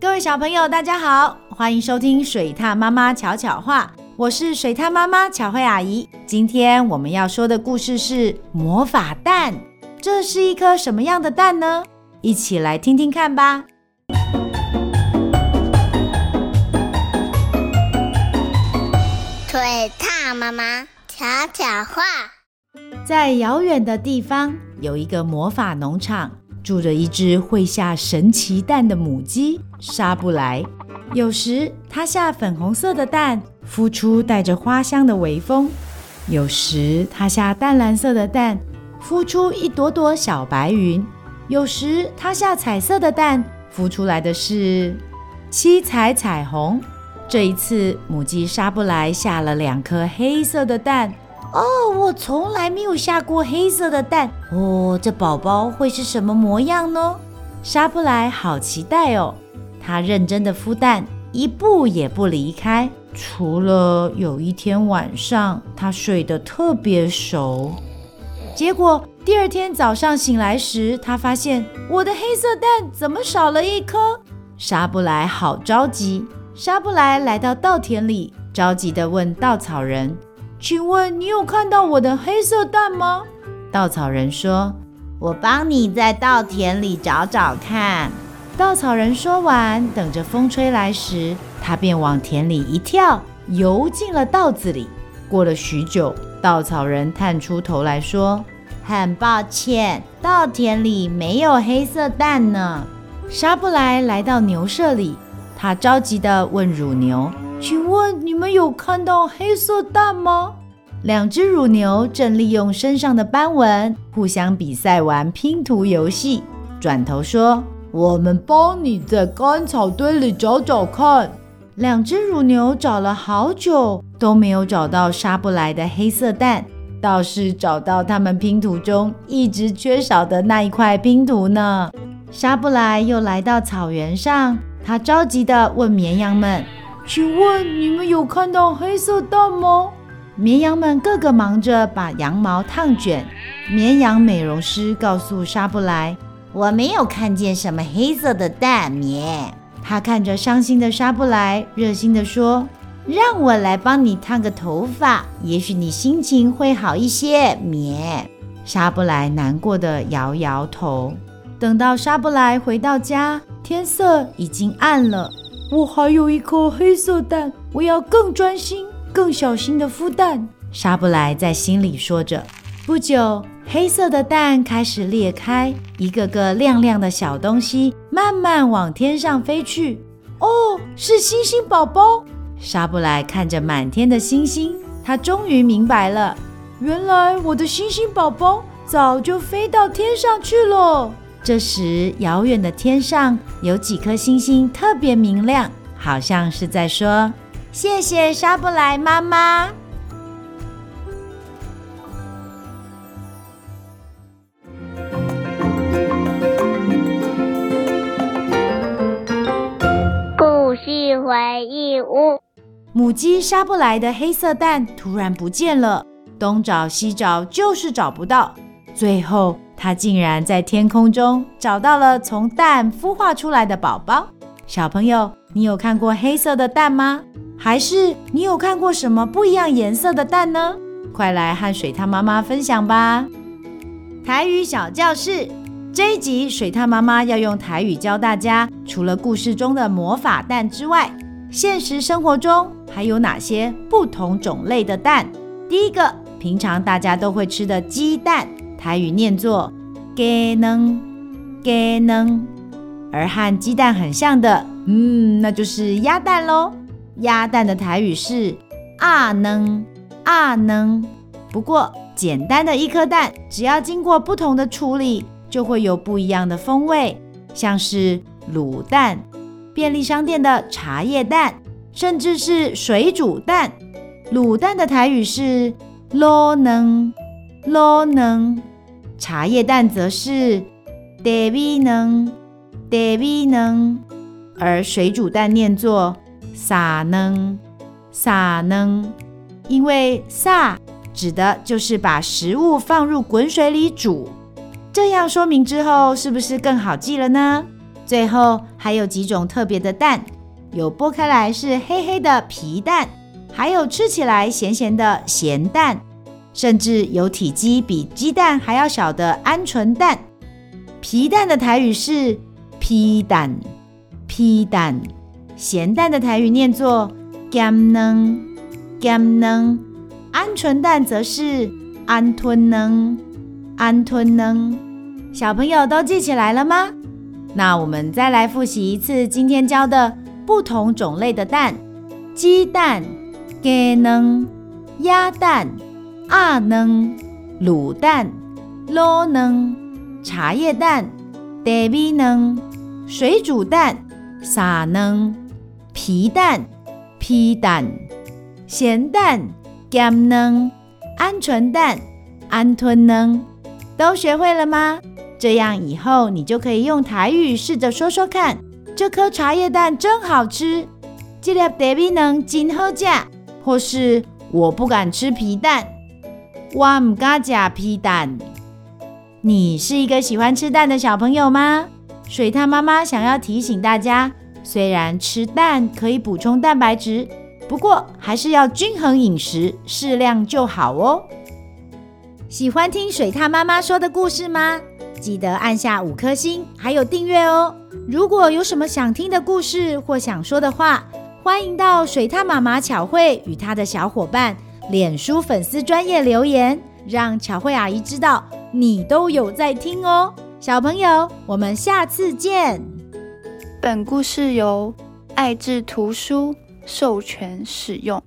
各位小朋友，大家好，欢迎收听水獭妈妈巧巧话，我是水獭妈妈巧慧阿姨。今天我们要说的故事是魔法蛋，这是一颗什么样的蛋呢？一起来听听看吧。水獭妈妈巧巧话，在遥远的地方有一个魔法农场。住着一只会下神奇蛋的母鸡莎布莱。有时它下粉红色的蛋，孵出带着花香的微风；有时它下淡蓝色的蛋，孵出一朵朵小白云；有时它下彩色的蛋，孵出来的是七彩彩虹。这一次，母鸡莎布莱下了两颗黑色的蛋。哦，我从来没有下过黑色的蛋哦，这宝宝会是什么模样呢？莎布莱好期待哦！他认真的孵蛋，一步也不离开。除了有一天晚上，他睡得特别熟。结果第二天早上醒来时，他发现我的黑色蛋怎么少了一颗？莎布莱好着急。沙布莱来到稻田里，着急地问稻草人。请问你有看到我的黑色蛋吗？稻草人说：“我帮你在稻田里找找看。”稻草人说完，等着风吹来时，他便往田里一跳，游进了稻子里。过了许久，稻草人探出头来说：“很抱歉，稻田里没有黑色蛋呢。”沙布莱来到牛舍里，他着急地问乳牛。请问你们有看到黑色蛋吗？两只乳牛正利用身上的斑纹互相比赛玩拼图游戏。转头说：“我们帮你在干草堆里找找看。”两只乳牛找了好久都没有找到莎布莱的黑色蛋，倒是找到他们拼图中一直缺少的那一块拼图呢。莎布莱又来到草原上，他着急地问绵羊们。请问你们有看到黑色蛋吗？绵羊们个个忙着把羊毛烫卷。绵羊美容师告诉莎布莱：“我没有看见什么黑色的蛋。”绵，他看着伤心的莎布莱，热心地说：“让我来帮你烫个头发，也许你心情会好一些。”绵，莎布莱难过地摇摇头。等到沙布莱回到家，天色已经暗了。我还有一颗黑色蛋，我要更专心、更小心地孵蛋。莎布莱在心里说着。不久，黑色的蛋开始裂开，一个个亮亮的小东西慢慢往天上飞去。哦，是星星宝宝！莎布莱看着满天的星星，她终于明白了，原来我的星星宝宝早就飞到天上去了。这时，遥远的天上有几颗星星特别明亮，好像是在说：“谢谢莎布莱妈妈。”故事回忆屋，母鸡莎布莱的黑色蛋突然不见了，东找西找，就是找不到，最后。他竟然在天空中找到了从蛋孵化出来的宝宝。小朋友，你有看过黑色的蛋吗？还是你有看过什么不一样颜色的蛋呢？快来和水獭妈妈分享吧！台语小教室这一集，水獭妈妈要用台语教大家，除了故事中的魔法蛋之外，现实生活中还有哪些不同种类的蛋？第一个，平常大家都会吃的鸡蛋。台语念作“鸡卵”，鸡卵，而和鸡蛋很像的，嗯，那就是鸭蛋喽。鸭蛋的台语是“啊卵”，啊卵。不过，简单的一颗蛋，只要经过不同的处理，就会有不一样的风味，像是卤蛋、便利商店的茶叶蛋，甚至是水煮蛋。卤蛋的台语是“卤卵”，卤卵。茶叶蛋则是茶米卵，茶米能，而水煮蛋念作撒卵，撒能，因为撒指的就是把食物放入滚水里煮。这样说明之后，是不是更好记了呢？最后还有几种特别的蛋，有剥开来是黑黑的皮蛋，还有吃起来咸咸的咸蛋，甚至有体积比鸡蛋还要小的鹌鹑蛋。皮蛋的台语是皮蛋，皮蛋。咸蛋的台语念作咸卵，咸能。鹌鹑蛋则是安吞卵，安吞能。小朋友都记起来了吗？那我们再来复习一次今天教的不同种类的蛋：鸡蛋、鸡卵、鸭蛋、鸭卵、卤蛋、卤卵、茶叶蛋、茶米卵、水煮蛋、沙卵、皮蛋、皮蛋、咸蛋、咸卵、鹌鹑蛋、鹌鹑卵，都学会了吗？这样以后你就可以用台语试着说说看。这颗茶叶蛋真好吃，这粒茶米卵真好吃，或是我不敢吃皮蛋，我不敢吃皮蛋。你是一个喜欢吃蛋的小朋友吗？水獭妈妈想要提醒大家，虽然吃蛋可以补充蛋白质，不过还是要均衡饮食，适量就好哦。喜欢听水獭妈妈说的故事吗？记得按下五颗星，还有订阅哦。如果有什么想听的故事或想说的话，欢迎到水獭妈妈巧慧与她的小伙伴脸书粉丝专业留言，让巧慧阿姨知道你都有在听哦。小朋友，我们下次见。本故事由爱智图书授权使用。